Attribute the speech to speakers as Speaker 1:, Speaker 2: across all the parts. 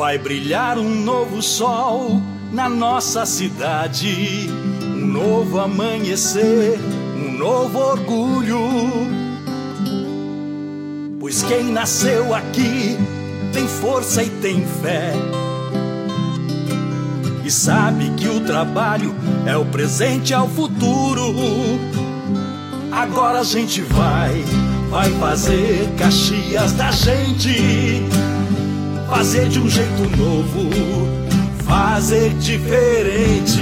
Speaker 1: vai brilhar um novo sol na nossa cidade, um novo amanhecer, um novo orgulho. Pois quem nasceu aqui tem força e tem fé. E sabe que o trabalho é o presente ao futuro. Agora a gente vai, vai fazer Caxias da gente. Fazer de um jeito novo, fazer diferente.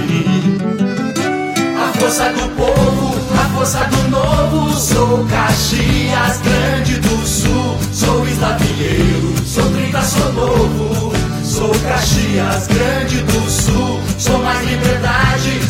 Speaker 1: A força do povo, a força do novo. Sou Caxias, grande do sul. Sou eslavieiro, sou 30, sou novo. Sou Caxias, grande do sul. Sou mais liberdade,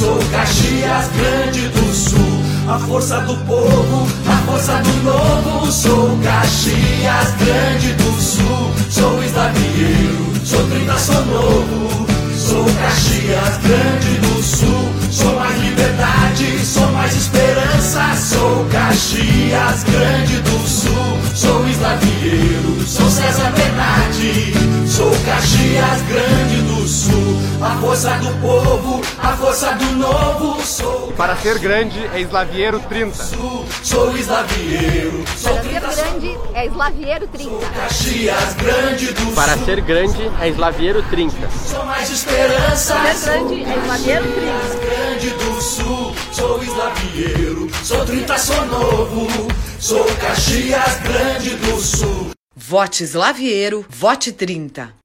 Speaker 1: Sou Caxias, grande do sul. A força do povo, a força do novo. Sou Caxias, grande do sul. Sou eslavieiro, sou 30, sou novo. Sou Caxias, grande do sul. Sou mais liberdade, sou força do povo, a força do novo. Sou
Speaker 2: Para ser grande é Eslavieiro 30.
Speaker 1: Sul, sou eslavieiro, sou
Speaker 3: Para ser
Speaker 1: 30, sou
Speaker 3: grande é Eslavieiro 30.
Speaker 1: Caxias, grande do
Speaker 4: Para
Speaker 1: sul.
Speaker 4: ser grande é Eslavieiro 30.
Speaker 1: Sou mais esperança,
Speaker 3: Ser grande é Eslavieiro 30.
Speaker 1: Caxias, grande do sul. Sou eslavieiro, sou 30, sou novo. Sou Caxias, grande do sul.
Speaker 5: Vote Slaviero, vote 30.